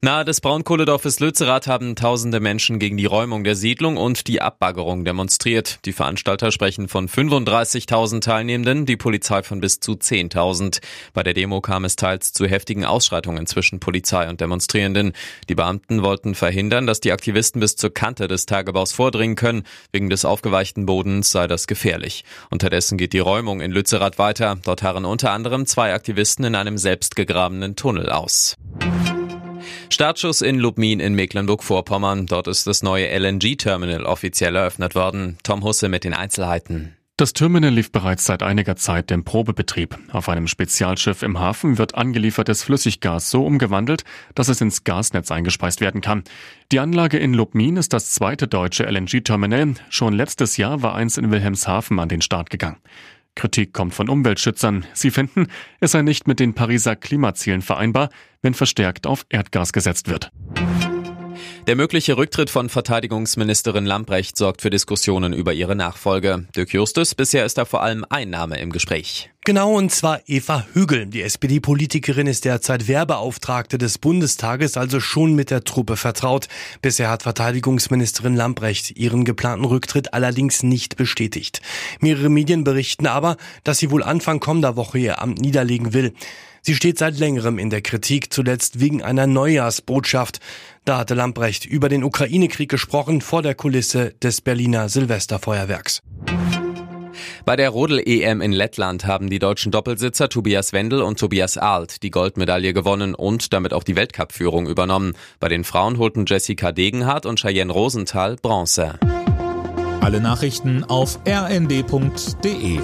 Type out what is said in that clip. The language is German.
Nahe des Braunkohledorfes Lützerath haben tausende Menschen gegen die Räumung der Siedlung und die Abbaggerung demonstriert. Die Veranstalter sprechen von 35.000 Teilnehmenden, die Polizei von bis zu 10.000. Bei der Demo kam es teils zu heftigen Ausschreitungen zwischen Polizei und Demonstrierenden. Die Beamten wollten verhindern, dass die Aktivisten bis zur Kante des Tagebaus vordringen können. Wegen des aufgeweichten Bodens sei das gefährlich. Unterdessen geht die Räumung in Lützerath weiter. Dort harren unter anderem zwei Aktivisten in einem selbstgegrabenen Tunnel aus. Startschuss in Lubmin in Mecklenburg-Vorpommern. Dort ist das neue LNG-Terminal offiziell eröffnet worden. Tom Husse mit den Einzelheiten. Das Terminal lief bereits seit einiger Zeit im Probebetrieb. Auf einem Spezialschiff im Hafen wird angeliefertes Flüssiggas so umgewandelt, dass es ins Gasnetz eingespeist werden kann. Die Anlage in Lubmin ist das zweite deutsche LNG-Terminal. Schon letztes Jahr war eins in Wilhelmshaven an den Start gegangen. Kritik kommt von Umweltschützern. Sie finden, es sei nicht mit den Pariser Klimazielen vereinbar, wenn verstärkt auf Erdgas gesetzt wird. Der mögliche Rücktritt von Verteidigungsministerin Lamprecht sorgt für Diskussionen über ihre Nachfolge. Dirk Justus, bisher ist da vor allem ein Name im Gespräch. Genau, und zwar Eva Hügel. Die SPD-Politikerin ist derzeit Werbeauftragte des Bundestages, also schon mit der Truppe vertraut. Bisher hat Verteidigungsministerin Lamprecht ihren geplanten Rücktritt allerdings nicht bestätigt. Mehrere Medien berichten aber, dass sie wohl Anfang kommender Woche ihr Amt niederlegen will. Sie steht seit längerem in der Kritik, zuletzt wegen einer Neujahrsbotschaft. Da hatte Lamprecht über den Ukraine-Krieg gesprochen vor der Kulisse des Berliner Silvesterfeuerwerks. Bei der Rodel-EM in Lettland haben die deutschen Doppelsitzer Tobias Wendel und Tobias Arlt die Goldmedaille gewonnen und damit auch die Weltcup-Führung übernommen. Bei den Frauen holten Jessica Degenhardt und Cheyenne Rosenthal Bronze. Alle Nachrichten auf rnd.de